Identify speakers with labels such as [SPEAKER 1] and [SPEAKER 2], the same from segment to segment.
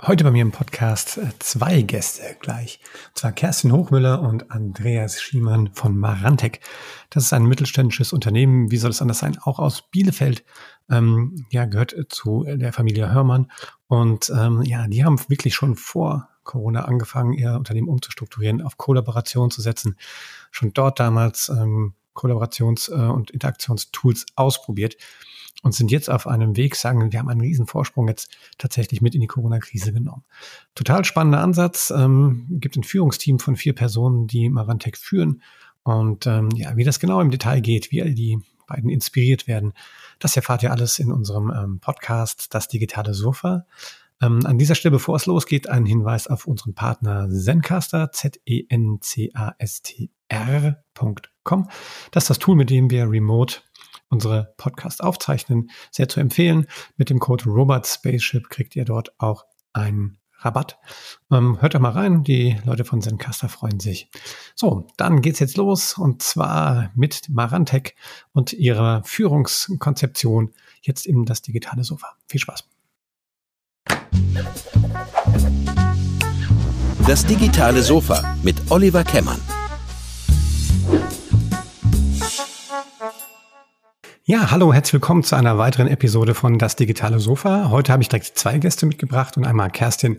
[SPEAKER 1] Heute bei mir im Podcast äh, zwei Gäste gleich. Und zwar Kerstin Hochmüller und Andreas Schiemann von Marantec. Das ist ein mittelständisches Unternehmen, wie soll es anders sein, auch aus Bielefeld. Ähm, ja, gehört zu der Familie Hörmann. Und ähm, ja, die haben wirklich schon vor Corona angefangen, ihr Unternehmen umzustrukturieren, auf Kollaboration zu setzen. Schon dort damals ähm, Kollaborations- äh, und Interaktionstools ausprobiert und sind jetzt auf einem Weg, sagen, wir haben einen riesen Vorsprung jetzt tatsächlich mit in die Corona-Krise genommen. Total spannender Ansatz, ähm, gibt ein Führungsteam von vier Personen, die Marantec führen und ähm, ja, wie das genau im Detail geht, wie all die beiden inspiriert werden, das erfahrt ihr alles in unserem ähm, Podcast Das digitale Sofa. Ähm, an dieser Stelle, bevor es losgeht, ein Hinweis auf unseren Partner Zencaster, Z-E-N-C-A-S-T-R.com. Das ist das Tool, mit dem wir remote unsere Podcast aufzeichnen. Sehr zu empfehlen. Mit dem Code Robot Spaceship kriegt ihr dort auch einen Rabatt. Ähm, hört doch mal rein, die Leute von Zencaster freuen sich. So, dann geht's jetzt los und zwar mit Marantec und ihrer Führungskonzeption jetzt in das digitale Sofa. Viel Spaß.
[SPEAKER 2] Das digitale Sofa mit Oliver Kemmern.
[SPEAKER 1] Ja, hallo, herzlich willkommen zu einer weiteren Episode von Das digitale Sofa. Heute habe ich direkt zwei Gäste mitgebracht und einmal Kerstin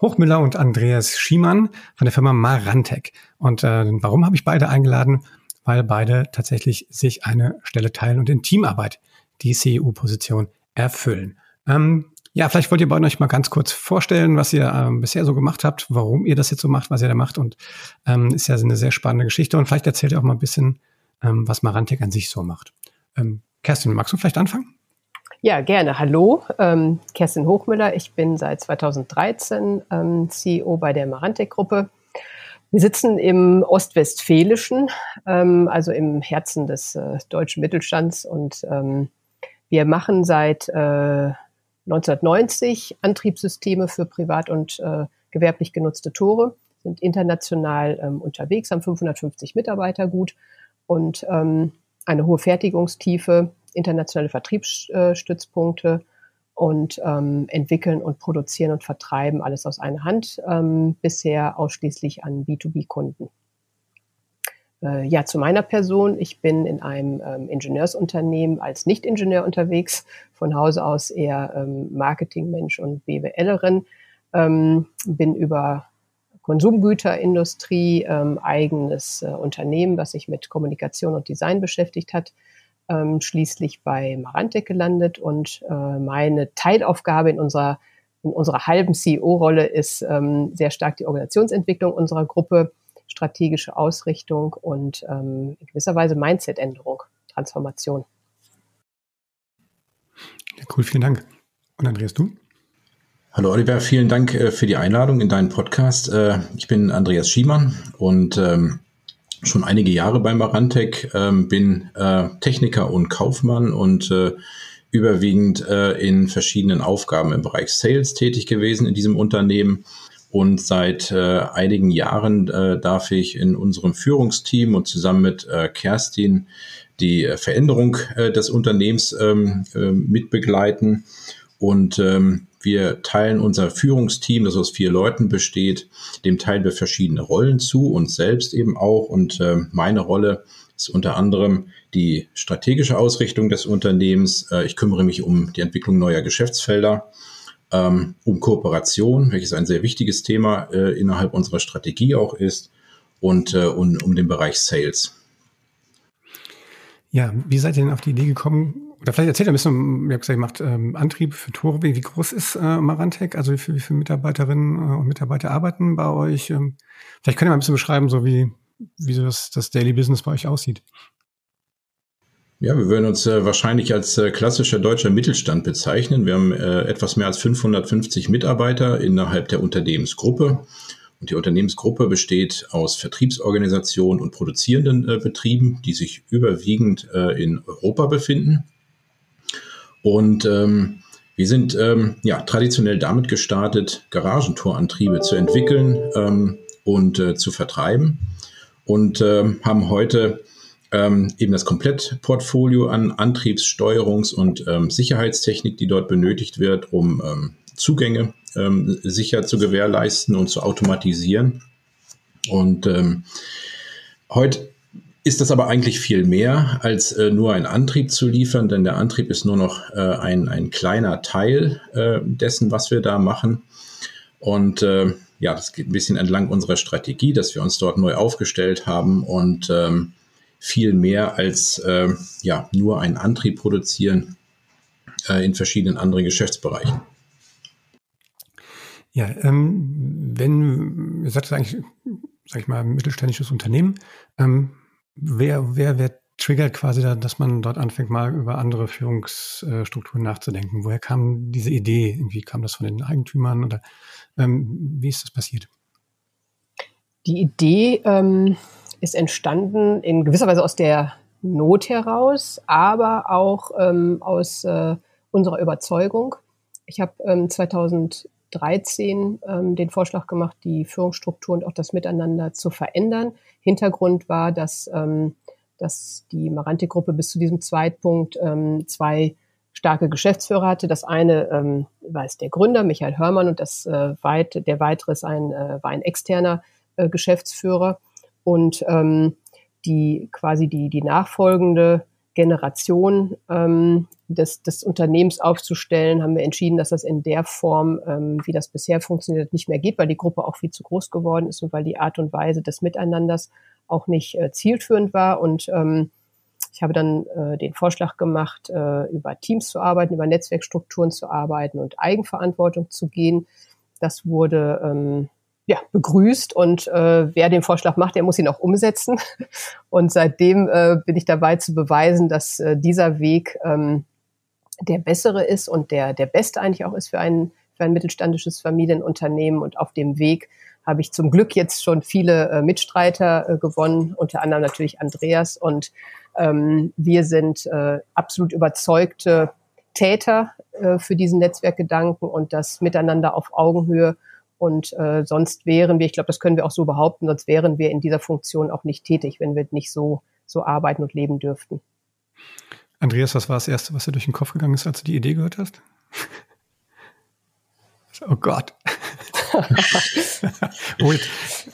[SPEAKER 1] Hochmüller und Andreas Schiemann von der Firma Marantec. Und äh, warum habe ich beide eingeladen? Weil beide tatsächlich sich eine Stelle teilen und in Teamarbeit die CEO-Position erfüllen. Ähm, ja, vielleicht wollt ihr beide euch mal ganz kurz vorstellen, was ihr ähm, bisher so gemacht habt, warum ihr das jetzt so macht, was ihr da macht. Und ähm, ist ja eine sehr spannende Geschichte. Und vielleicht erzählt ihr auch mal ein bisschen, ähm, was Marantec an sich so macht. Ähm, Kerstin, magst du vielleicht anfangen?
[SPEAKER 3] Ja, gerne. Hallo, ähm, Kerstin Hochmüller. Ich bin seit 2013 ähm, CEO bei der Marantec-Gruppe. Wir sitzen im Ostwestfälischen, ähm, also im Herzen des äh, deutschen Mittelstands und ähm, wir machen seit äh, 1990 Antriebssysteme für privat und äh, gewerblich genutzte Tore, sind international ähm, unterwegs, haben 550 Mitarbeiter gut und ähm, eine hohe Fertigungstiefe, internationale Vertriebsstützpunkte und ähm, entwickeln und produzieren und vertreiben alles aus einer Hand, ähm, bisher ausschließlich an B2B-Kunden. Äh, ja, zu meiner Person. Ich bin in einem ähm, Ingenieursunternehmen als Nicht-Ingenieur unterwegs, von Hause aus eher ähm, Marketingmensch und BWLerin. Ähm, bin über Konsumgüterindustrie, ähm, eigenes äh, Unternehmen, was sich mit Kommunikation und Design beschäftigt hat, ähm, schließlich bei Marantec gelandet und äh, meine Teilaufgabe in unserer in unserer halben CEO-Rolle ist ähm, sehr stark die Organisationsentwicklung unserer Gruppe, strategische Ausrichtung und ähm, in gewisser Weise Mindset-Änderung, Transformation.
[SPEAKER 1] Ja, cool, vielen Dank. Und Andreas, du?
[SPEAKER 4] Hallo Oliver, vielen Dank äh, für die Einladung in deinen Podcast. Äh, ich bin Andreas Schiemann und ähm, schon einige Jahre bei Marantec, ähm, bin äh, Techniker und Kaufmann und überwiegend in verschiedenen Aufgaben im Bereich Sales tätig gewesen in diesem Unternehmen. Und seit einigen Jahren darf ich in unserem Führungsteam und zusammen mit Kerstin die Veränderung des Unternehmens ähm, mitbegleiten. Und ähm, wir teilen unser Führungsteam, das aus vier Leuten besteht, dem teilen wir verschiedene Rollen zu, uns selbst eben auch. Und äh, meine Rolle ist unter anderem die strategische Ausrichtung des Unternehmens. Äh, ich kümmere mich um die Entwicklung neuer Geschäftsfelder, ähm, um Kooperation, welches ein sehr wichtiges Thema äh, innerhalb unserer Strategie auch ist, und äh, um, um den Bereich Sales.
[SPEAKER 1] Ja, wie seid ihr denn auf die Idee gekommen, oder vielleicht erzählt ein bisschen, ihr habt gesagt, ihr macht ähm, Antrieb für Tore. Wie, groß ist äh, Marantec? Also wie, wie viele Mitarbeiterinnen äh, und Mitarbeiter arbeiten bei euch? Ähm, vielleicht könnt ihr mal ein bisschen beschreiben, so wie, wie das, das Daily Business bei euch aussieht.
[SPEAKER 4] Ja, wir würden uns äh, wahrscheinlich als äh, klassischer deutscher Mittelstand bezeichnen. Wir haben äh, etwas mehr als 550 Mitarbeiter innerhalb der Unternehmensgruppe. Und die Unternehmensgruppe besteht aus Vertriebsorganisationen und produzierenden äh, Betrieben, die sich überwiegend äh, in Europa befinden. Und ähm, wir sind ähm, ja, traditionell damit gestartet, Garagentorantriebe zu entwickeln ähm, und äh, zu vertreiben und ähm, haben heute ähm, eben das Komplettportfolio an Antriebssteuerungs- und ähm, Sicherheitstechnik, die dort benötigt wird, um ähm, Zugänge ähm, sicher zu gewährleisten und zu automatisieren. Und ähm, heute ist das aber eigentlich viel mehr, als äh, nur ein Antrieb zu liefern, denn der Antrieb ist nur noch äh, ein, ein kleiner Teil äh, dessen, was wir da machen. Und äh, ja, das geht ein bisschen entlang unserer Strategie, dass wir uns dort neu aufgestellt haben und ähm, viel mehr als äh, ja, nur einen Antrieb produzieren äh, in verschiedenen anderen Geschäftsbereichen.
[SPEAKER 1] Ja, ähm, wenn, ihr sagt eigentlich, sag ich mal, mittelständisches Unternehmen, ähm, wer, wer, wer triggert quasi, da, dass man dort anfängt, mal über andere Führungsstrukturen nachzudenken? Woher kam diese Idee? Irgendwie kam das von den Eigentümern oder ähm, wie ist das passiert?
[SPEAKER 3] Die Idee ähm, ist entstanden in gewisser Weise aus der Not heraus, aber auch ähm, aus äh, unserer Überzeugung. Ich habe ähm, 2013 ähm, den Vorschlag gemacht, die Führungsstruktur und auch das Miteinander zu verändern. Hintergrund war, dass, ähm, dass die Marante-Gruppe bis zu diesem Zeitpunkt ähm, zwei starke Geschäftsführer hatte. Das eine ähm, war es der Gründer, Michael Hörmann, und das äh, weit, der weitere ist ein, äh, war ein externer äh, Geschäftsführer. Und ähm, die quasi die, die nachfolgende Generation ähm, des, des Unternehmens aufzustellen, haben wir entschieden, dass das in der Form, ähm, wie das bisher funktioniert, nicht mehr geht, weil die Gruppe auch viel zu groß geworden ist und weil die Art und Weise des Miteinanders auch nicht äh, zielführend war. Und ähm, ich habe dann äh, den Vorschlag gemacht, äh, über Teams zu arbeiten, über Netzwerkstrukturen zu arbeiten und Eigenverantwortung zu gehen. Das wurde ähm, ja, begrüßt und äh, wer den Vorschlag macht, der muss ihn auch umsetzen. Und seitdem äh, bin ich dabei zu beweisen, dass äh, dieser Weg ähm, der bessere ist und der, der beste eigentlich auch ist für ein, für ein mittelständisches Familienunternehmen. Und auf dem Weg habe ich zum Glück jetzt schon viele äh, Mitstreiter äh, gewonnen, unter anderem natürlich Andreas. Und ähm, wir sind äh, absolut überzeugte Täter äh, für diesen Netzwerkgedanken und das Miteinander auf Augenhöhe. Und äh, sonst wären wir, ich glaube, das können wir auch so behaupten, sonst wären wir in dieser Funktion auch nicht tätig, wenn wir nicht so, so arbeiten und leben dürften.
[SPEAKER 1] Andreas, was war das Erste, was dir durch den Kopf gegangen ist, als du die Idee gehört hast? oh Gott.
[SPEAKER 4] oh,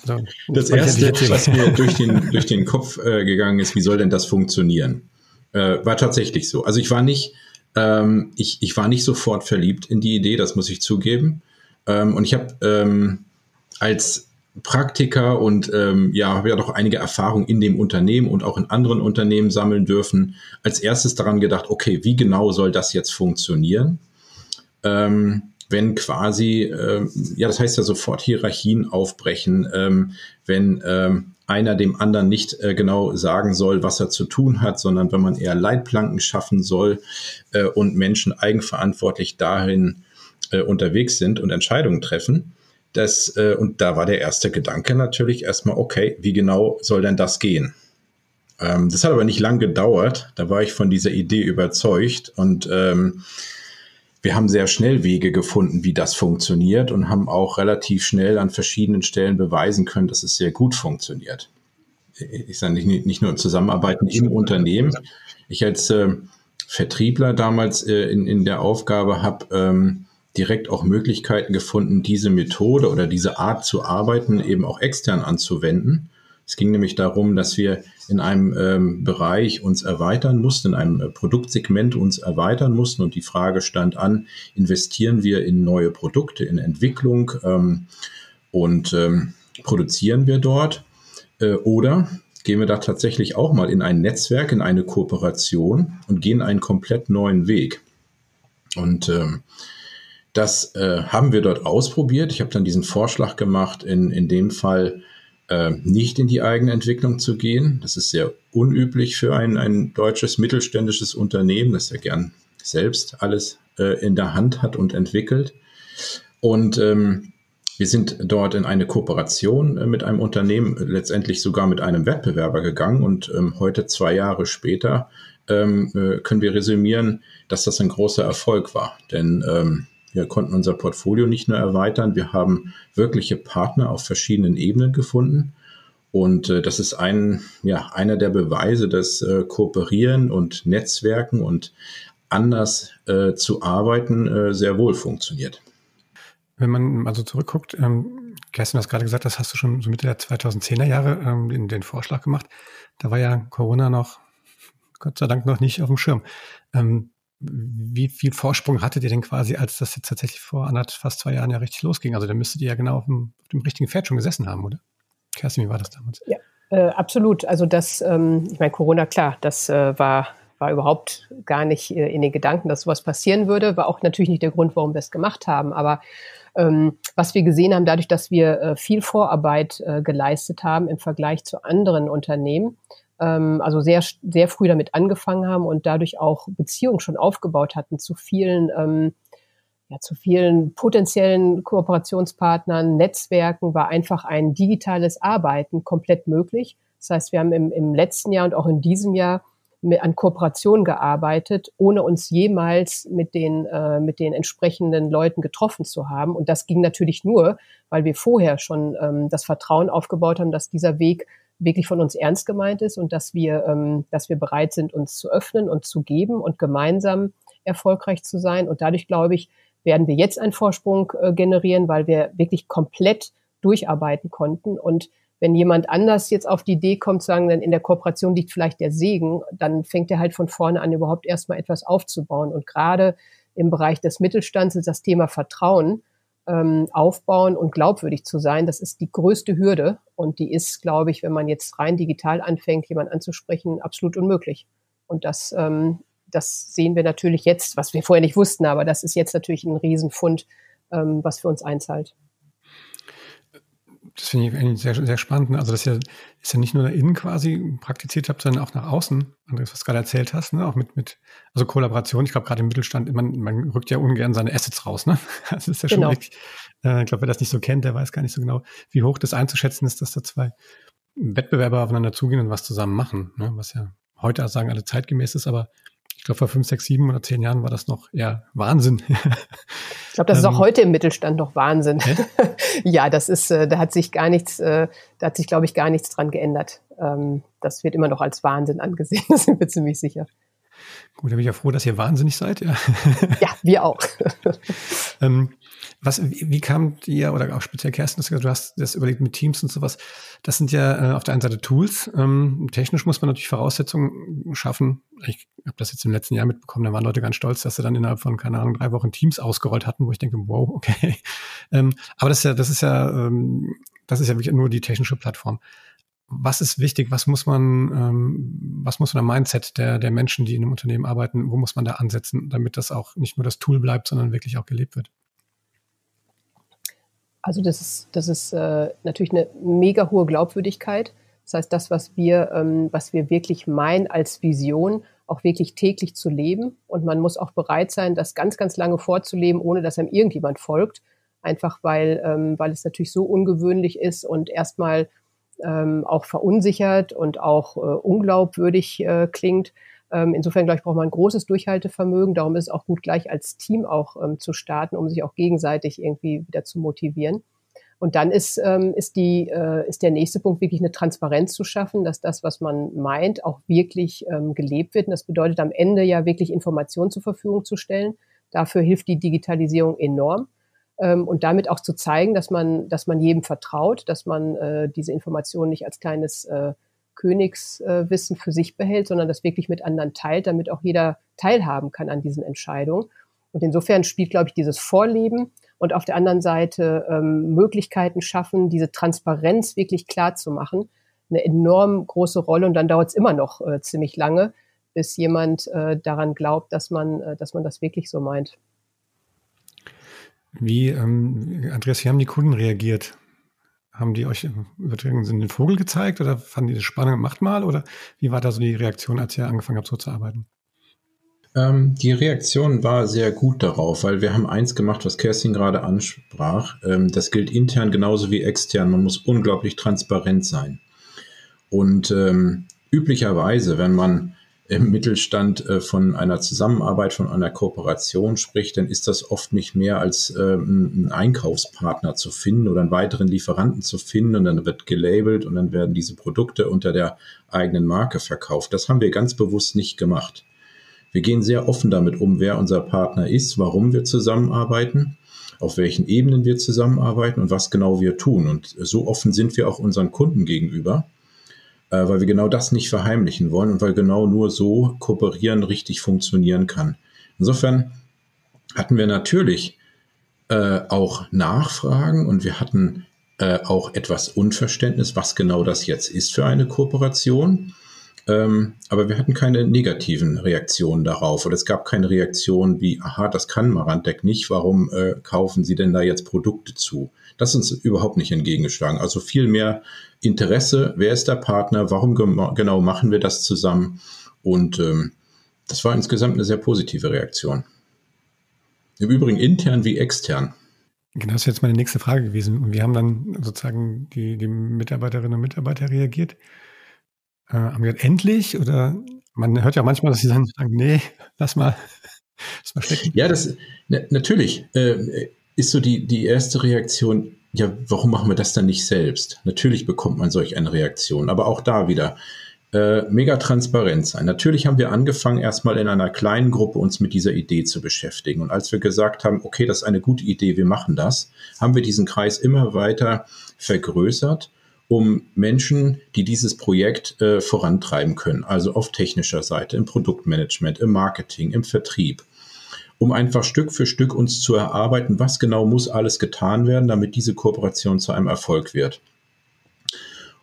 [SPEAKER 4] also, das Erste, was mir durch den, durch den Kopf äh, gegangen ist, wie soll denn das funktionieren? Äh, war tatsächlich so. Also ich war nicht, ähm, ich, ich war nicht sofort verliebt in die Idee, das muss ich zugeben. Ähm, und ich habe ähm, als Praktiker und ähm, ja, habe ja doch einige Erfahrungen in dem Unternehmen und auch in anderen Unternehmen sammeln dürfen. Als erstes daran gedacht, okay, wie genau soll das jetzt funktionieren? Ähm, wenn quasi, äh, ja, das heißt ja sofort Hierarchien aufbrechen, ähm, wenn ähm, einer dem anderen nicht äh, genau sagen soll, was er zu tun hat, sondern wenn man eher Leitplanken schaffen soll äh, und Menschen eigenverantwortlich dahin äh, unterwegs sind und Entscheidungen treffen. Das, äh, und da war der erste Gedanke natürlich erstmal, okay, wie genau soll denn das gehen? Ähm, das hat aber nicht lang gedauert. Da war ich von dieser Idee überzeugt und ähm, wir haben sehr schnell Wege gefunden, wie das funktioniert und haben auch relativ schnell an verschiedenen Stellen beweisen können, dass es sehr gut funktioniert. Ich sage nicht, nicht nur im Zusammenarbeiten im Unternehmen. Ich als äh, Vertriebler damals äh, in, in der Aufgabe habe ähm, direkt auch Möglichkeiten gefunden, diese Methode oder diese Art zu arbeiten eben auch extern anzuwenden. Es ging nämlich darum, dass wir in einem ähm, Bereich uns erweitern mussten, in einem äh, Produktsegment uns erweitern mussten und die Frage stand an, investieren wir in neue Produkte, in Entwicklung ähm, und ähm, produzieren wir dort äh, oder gehen wir da tatsächlich auch mal in ein Netzwerk, in eine Kooperation und gehen einen komplett neuen Weg. Und ähm, das äh, haben wir dort ausprobiert. Ich habe dann diesen Vorschlag gemacht, in, in dem Fall äh, nicht in die eigene Entwicklung zu gehen. Das ist sehr unüblich für ein, ein deutsches mittelständisches Unternehmen, das ja gern selbst alles äh, in der Hand hat und entwickelt. Und ähm, wir sind dort in eine Kooperation äh, mit einem Unternehmen, letztendlich sogar mit einem Wettbewerber gegangen. Und ähm, heute, zwei Jahre später, ähm, äh, können wir resümieren, dass das ein großer Erfolg war. Denn ähm, wir konnten unser Portfolio nicht nur erweitern, wir haben wirkliche Partner auf verschiedenen Ebenen gefunden. Und äh, das ist ein, ja, einer der Beweise, dass äh, Kooperieren und Netzwerken und anders äh, zu arbeiten äh, sehr wohl funktioniert.
[SPEAKER 1] Wenn man also zurückguckt, ähm, Kerstin, du hast gerade gesagt, das hast du schon so Mitte der 2010er Jahre ähm, den, den Vorschlag gemacht. Da war ja Corona noch, Gott sei Dank noch nicht auf dem Schirm. Ähm, wie viel Vorsprung hattet ihr denn quasi, als das jetzt tatsächlich vor anderthalb, fast zwei Jahren ja richtig losging? Also da müsstet ihr ja genau auf dem, auf dem richtigen Pferd schon gesessen haben, oder? Kerstin, wie war das damals?
[SPEAKER 3] Ja, äh, absolut. Also das, ähm, ich meine, Corona, klar, das äh, war, war überhaupt gar nicht äh, in den Gedanken, dass sowas passieren würde. War auch natürlich nicht der Grund, warum wir es gemacht haben. Aber ähm, was wir gesehen haben, dadurch, dass wir äh, viel Vorarbeit äh, geleistet haben im Vergleich zu anderen Unternehmen, ähm, also sehr, sehr früh damit angefangen haben und dadurch auch Beziehungen schon aufgebaut hatten zu vielen, ähm, ja, zu vielen potenziellen Kooperationspartnern, Netzwerken, war einfach ein digitales Arbeiten komplett möglich. Das heißt, wir haben im, im letzten Jahr und auch in diesem Jahr an Kooperation gearbeitet, ohne uns jemals mit den, äh, mit den entsprechenden Leuten getroffen zu haben. Und das ging natürlich nur, weil wir vorher schon ähm, das Vertrauen aufgebaut haben, dass dieser Weg wirklich von uns ernst gemeint ist und dass wir, ähm, dass wir bereit sind, uns zu öffnen und zu geben und gemeinsam erfolgreich zu sein. Und dadurch, glaube ich, werden wir jetzt einen Vorsprung äh, generieren, weil wir wirklich komplett durcharbeiten konnten. Und wenn jemand anders jetzt auf die Idee kommt, zu sagen, dann in der Kooperation liegt vielleicht der Segen, dann fängt er halt von vorne an, überhaupt erstmal etwas aufzubauen. Und gerade im Bereich des Mittelstands ist das Thema Vertrauen ähm, aufbauen und glaubwürdig zu sein, das ist die größte Hürde. Und die ist, glaube ich, wenn man jetzt rein digital anfängt, jemanden anzusprechen, absolut unmöglich. Und das, ähm, das sehen wir natürlich jetzt, was wir vorher nicht wussten, aber das ist jetzt natürlich ein Riesenfund, ähm, was für uns einzahlt
[SPEAKER 1] das finde ich eigentlich sehr, sehr spannend. Also das ist ja, ist ja nicht nur nach innen quasi praktiziert habt, sondern auch nach außen. Andreas, was du gerade erzählt hast, ne? auch mit, mit also Kollaboration. Ich glaube, gerade im Mittelstand, man, man rückt ja ungern seine Assets raus. Ne? Das ist ja schon genau. wirklich, äh, ich glaube, wer das nicht so kennt, der weiß gar nicht so genau, wie hoch das einzuschätzen ist, dass da zwei Wettbewerber aufeinander zugehen und was zusammen machen. Ne? Was ja heute sagen alle zeitgemäß ist, aber ich glaube, vor fünf, sechs, sieben oder zehn Jahren war das noch eher Wahnsinn.
[SPEAKER 3] ich glaube, das ist auch ähm, heute im Mittelstand noch Wahnsinn. ja, das ist, äh, da hat sich gar nichts, äh, da hat sich, glaube ich, gar nichts dran geändert. Ähm, das wird immer noch als Wahnsinn angesehen, da sind wir ziemlich sicher.
[SPEAKER 1] Gut, da bin ich ja froh, dass ihr wahnsinnig seid. Ja,
[SPEAKER 3] ja wir auch.
[SPEAKER 1] ähm, was, wie, wie kam ihr, oder auch speziell Kerstin, du hast das überlegt mit Teams und sowas, das sind ja äh, auf der einen Seite Tools. Ähm, technisch muss man natürlich Voraussetzungen schaffen. Ich habe das jetzt im letzten Jahr mitbekommen, da waren Leute ganz stolz, dass sie dann innerhalb von, keine Ahnung, drei Wochen Teams ausgerollt hatten, wo ich denke, wow, okay. Ähm, aber das ist ja, das ist ja, ähm, das ist ja wirklich nur die technische Plattform. Was ist wichtig? Was muss man, ähm, was muss man am Mindset der, der Menschen, die in einem Unternehmen arbeiten, wo muss man da ansetzen, damit das auch nicht nur das Tool bleibt, sondern wirklich auch gelebt wird?
[SPEAKER 3] Also das ist, das ist äh, natürlich eine mega hohe Glaubwürdigkeit. Das heißt, das, was wir, ähm, was wir wirklich meinen als Vision, auch wirklich täglich zu leben. Und man muss auch bereit sein, das ganz, ganz lange vorzuleben, ohne dass einem irgendjemand folgt. Einfach weil, ähm, weil es natürlich so ungewöhnlich ist und erstmal ähm, auch verunsichert und auch äh, unglaubwürdig äh, klingt. Ähm, insofern, glaube ich, braucht man ein großes Durchhaltevermögen. Darum ist es auch gut, gleich als Team auch ähm, zu starten, um sich auch gegenseitig irgendwie wieder zu motivieren. Und dann ist, ähm, ist, die, äh, ist der nächste Punkt wirklich eine Transparenz zu schaffen, dass das, was man meint, auch wirklich ähm, gelebt wird. Und das bedeutet am Ende ja wirklich Informationen zur Verfügung zu stellen. Dafür hilft die Digitalisierung enorm. Ähm, und damit auch zu zeigen, dass man, dass man jedem vertraut, dass man äh, diese Informationen nicht als kleines äh, Königswissen für sich behält, sondern das wirklich mit anderen teilt, damit auch jeder teilhaben kann an diesen Entscheidungen. Und insofern spielt, glaube ich, dieses Vorleben und auf der anderen Seite ähm, Möglichkeiten schaffen, diese Transparenz wirklich klar zu machen, eine enorm große Rolle. Und dann dauert es immer noch äh, ziemlich lange, bis jemand äh, daran glaubt, dass man, äh, dass man das wirklich so meint.
[SPEAKER 1] Wie, ähm, Andreas, wie haben die Kunden reagiert? Haben die euch übertragen Sinn den Vogel gezeigt oder fanden die das spannend, macht mal? Oder wie war da so die Reaktion, als ihr angefangen habt, so zu arbeiten?
[SPEAKER 4] Ähm, die Reaktion war sehr gut darauf, weil wir haben eins gemacht, was Kerstin gerade ansprach. Ähm, das gilt intern genauso wie extern. Man muss unglaublich transparent sein. Und ähm, üblicherweise, wenn man im Mittelstand äh, von einer Zusammenarbeit, von einer Kooperation spricht, dann ist das oft nicht mehr als äh, einen Einkaufspartner zu finden oder einen weiteren Lieferanten zu finden und dann wird gelabelt und dann werden diese Produkte unter der eigenen Marke verkauft. Das haben wir ganz bewusst nicht gemacht. Wir gehen sehr offen damit um, wer unser Partner ist, warum wir zusammenarbeiten auf welchen Ebenen wir zusammenarbeiten und was genau wir tun. Und so offen sind wir auch unseren Kunden gegenüber, äh, weil wir genau das nicht verheimlichen wollen und weil genau nur so kooperieren richtig funktionieren kann. Insofern hatten wir natürlich äh, auch Nachfragen und wir hatten äh, auch etwas Unverständnis, was genau das jetzt ist für eine Kooperation. Ähm, aber wir hatten keine negativen Reaktionen darauf oder es gab keine Reaktion wie, aha, das kann Marantec nicht, warum äh, kaufen Sie denn da jetzt Produkte zu? Das ist uns überhaupt nicht entgegengeschlagen. Also viel mehr Interesse, wer ist der Partner, warum genau machen wir das zusammen? Und ähm, das war insgesamt eine sehr positive Reaktion. Im Übrigen intern wie extern.
[SPEAKER 1] Genau, das ist jetzt meine nächste Frage gewesen. Und wie haben dann sozusagen die, die Mitarbeiterinnen und Mitarbeiter reagiert? Äh, haben wir endlich? Oder man hört ja manchmal, dass sie dann sagen, nee, lass mal,
[SPEAKER 4] lass mal stecken. Ja, das na, natürlich äh, ist so die, die erste Reaktion, ja, warum machen wir das dann nicht selbst? Natürlich bekommt man solch eine Reaktion, aber auch da wieder äh, mega transparent sein. Natürlich haben wir angefangen, erstmal in einer kleinen Gruppe uns mit dieser Idee zu beschäftigen. Und als wir gesagt haben, okay, das ist eine gute Idee, wir machen das, haben wir diesen Kreis immer weiter vergrößert um Menschen, die dieses Projekt äh, vorantreiben können, also auf technischer Seite, im Produktmanagement, im Marketing, im Vertrieb, um einfach Stück für Stück uns zu erarbeiten, was genau muss alles getan werden, damit diese Kooperation zu einem Erfolg wird.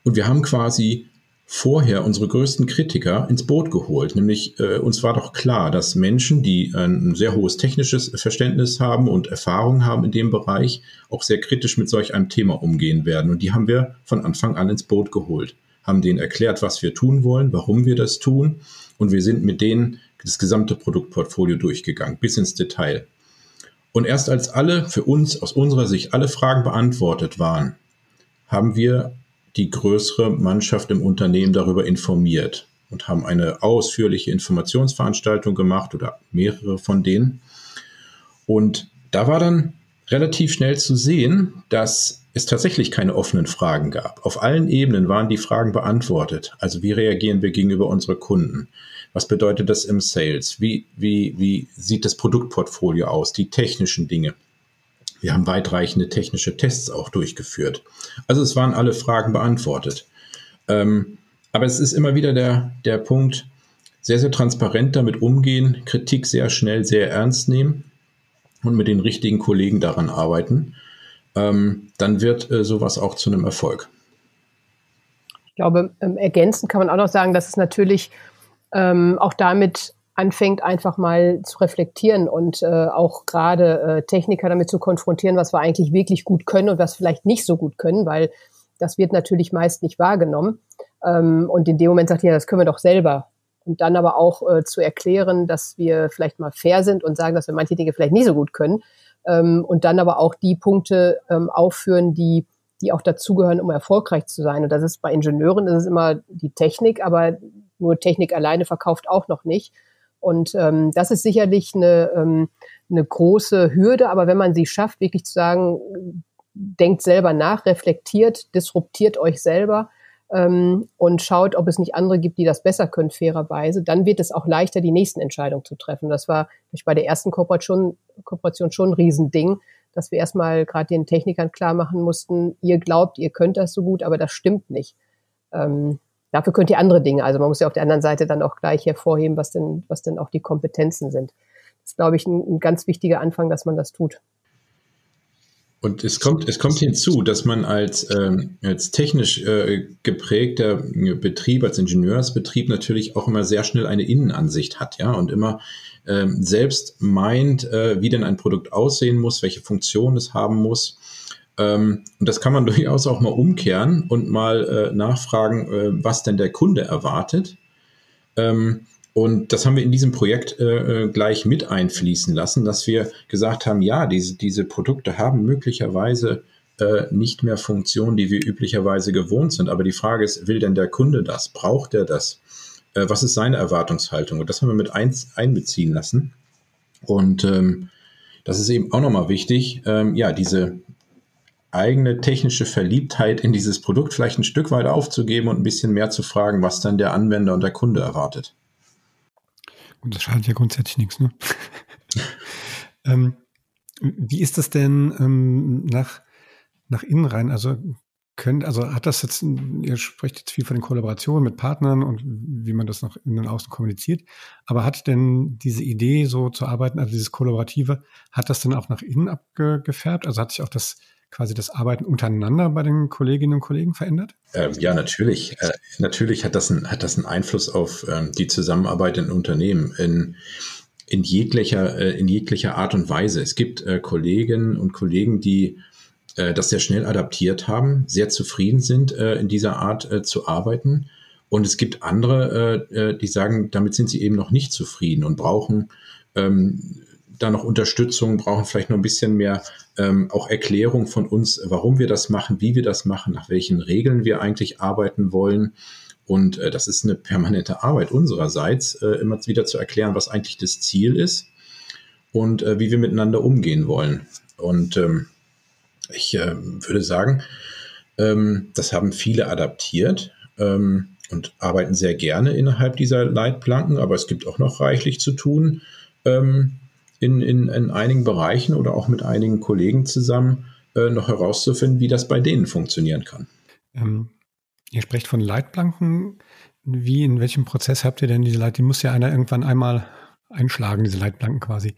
[SPEAKER 4] Und wir haben quasi vorher unsere größten Kritiker ins Boot geholt. Nämlich äh, uns war doch klar, dass Menschen, die ein sehr hohes technisches Verständnis haben und Erfahrung haben in dem Bereich, auch sehr kritisch mit solch einem Thema umgehen werden. Und die haben wir von Anfang an ins Boot geholt, haben denen erklärt, was wir tun wollen, warum wir das tun. Und wir sind mit denen das gesamte Produktportfolio durchgegangen, bis ins Detail. Und erst als alle, für uns aus unserer Sicht, alle Fragen beantwortet waren, haben wir die größere Mannschaft im Unternehmen darüber informiert und haben eine ausführliche Informationsveranstaltung gemacht oder mehrere von denen. Und da war dann relativ schnell zu sehen, dass es tatsächlich keine offenen Fragen gab. Auf allen Ebenen waren die Fragen beantwortet. Also wie reagieren wir gegenüber unseren Kunden? Was bedeutet das im Sales? Wie, wie, wie sieht das Produktportfolio aus? Die technischen Dinge. Wir haben weitreichende technische Tests auch durchgeführt. Also es waren alle Fragen beantwortet. Ähm, aber es ist immer wieder der, der Punkt, sehr, sehr transparent damit umgehen, Kritik sehr schnell, sehr ernst nehmen und mit den richtigen Kollegen daran arbeiten. Ähm, dann wird äh, sowas auch zu einem Erfolg.
[SPEAKER 3] Ich glaube, ähm, ergänzend kann man auch noch sagen, dass es natürlich ähm, auch damit anfängt, einfach mal zu reflektieren und äh, auch gerade äh, Techniker damit zu konfrontieren, was wir eigentlich wirklich gut können und was vielleicht nicht so gut können, weil das wird natürlich meist nicht wahrgenommen. Ähm, und in dem Moment sagt ihr, das können wir doch selber. Und dann aber auch äh, zu erklären, dass wir vielleicht mal fair sind und sagen, dass wir manche Dinge vielleicht nicht so gut können. Ähm, und dann aber auch die Punkte ähm, aufführen, die die auch dazugehören, um erfolgreich zu sein. Und das ist bei Ingenieuren, das ist immer die Technik, aber nur Technik alleine verkauft auch noch nicht. Und ähm, das ist sicherlich eine, ähm, eine große Hürde, aber wenn man sie schafft, wirklich zu sagen, denkt selber nach, reflektiert, disruptiert euch selber ähm, und schaut, ob es nicht andere gibt, die das besser können, fairerweise, dann wird es auch leichter, die nächsten Entscheidungen zu treffen. Das war bei der ersten Kooperation, Kooperation schon ein Riesending, dass wir erstmal gerade den Technikern klar machen mussten, ihr glaubt, ihr könnt das so gut, aber das stimmt nicht. Ähm, Dafür könnt ihr andere Dinge. Also man muss ja auf der anderen Seite dann auch gleich hervorheben, was denn, was denn auch die Kompetenzen sind. Das ist, glaube ich, ein, ein ganz wichtiger Anfang, dass man das tut.
[SPEAKER 4] Und es kommt, es kommt hinzu, dass man als, ähm, als technisch äh, geprägter Betrieb, als Ingenieursbetrieb natürlich auch immer sehr schnell eine Innenansicht hat, ja, und immer ähm, selbst meint, äh, wie denn ein Produkt aussehen muss, welche Funktion es haben muss. Ähm, und das kann man durchaus auch mal umkehren und mal äh, nachfragen, äh, was denn der Kunde erwartet. Ähm, und das haben wir in diesem Projekt äh, gleich mit einfließen lassen, dass wir gesagt haben, ja, diese, diese Produkte haben möglicherweise nicht mehr Funktionen, die wir üblicherweise gewohnt sind. Aber die Frage ist, will denn der Kunde das? Braucht er das? Was ist seine Erwartungshaltung? Und das haben wir mit ein, einbeziehen lassen. Und ähm, das ist eben auch nochmal wichtig, ähm, ja, diese, eigene technische Verliebtheit in dieses Produkt vielleicht ein Stück weit aufzugeben und ein bisschen mehr zu fragen, was dann der Anwender und der Kunde erwartet.
[SPEAKER 1] Und das schadet ja grundsätzlich nichts, ne? ähm, Wie ist das denn ähm, nach, nach innen rein? Also könnt, also hat das jetzt, ihr sprecht jetzt viel von den Kollaborationen mit Partnern und wie man das noch in den Außen kommuniziert, aber hat denn diese Idee so zu arbeiten, also dieses Kollaborative, hat das dann auch nach innen abgefärbt? Also hat sich auch das quasi das Arbeiten untereinander bei den Kolleginnen und Kollegen verändert?
[SPEAKER 4] Ähm, ja, natürlich. Äh, natürlich hat das, ein, hat das einen Einfluss auf ähm, die Zusammenarbeit in Unternehmen in, in, jeglicher, äh, in jeglicher Art und Weise. Es gibt äh, Kolleginnen und Kollegen, die äh, das sehr schnell adaptiert haben, sehr zufrieden sind, äh, in dieser Art äh, zu arbeiten. Und es gibt andere, die sagen, damit sind sie eben noch nicht zufrieden und brauchen ähm, da noch Unterstützung, brauchen vielleicht noch ein bisschen mehr ähm, auch Erklärung von uns, warum wir das machen, wie wir das machen, nach welchen Regeln wir eigentlich arbeiten wollen. Und äh, das ist eine permanente Arbeit unsererseits, äh, immer wieder zu erklären, was eigentlich das Ziel ist und äh, wie wir miteinander umgehen wollen. Und ähm, ich äh, würde sagen, ähm, das haben viele adaptiert ähm, und arbeiten sehr gerne innerhalb dieser Leitplanken, aber es gibt auch noch reichlich zu tun ähm, in, in, in einigen Bereichen oder auch mit einigen Kollegen zusammen äh, noch herauszufinden, wie das bei denen funktionieren kann.
[SPEAKER 1] Ähm, ihr sprecht von Leitplanken. Wie, in welchem Prozess habt ihr denn diese Leitplanken? Die muss ja einer irgendwann einmal einschlagen, diese Leitplanken quasi.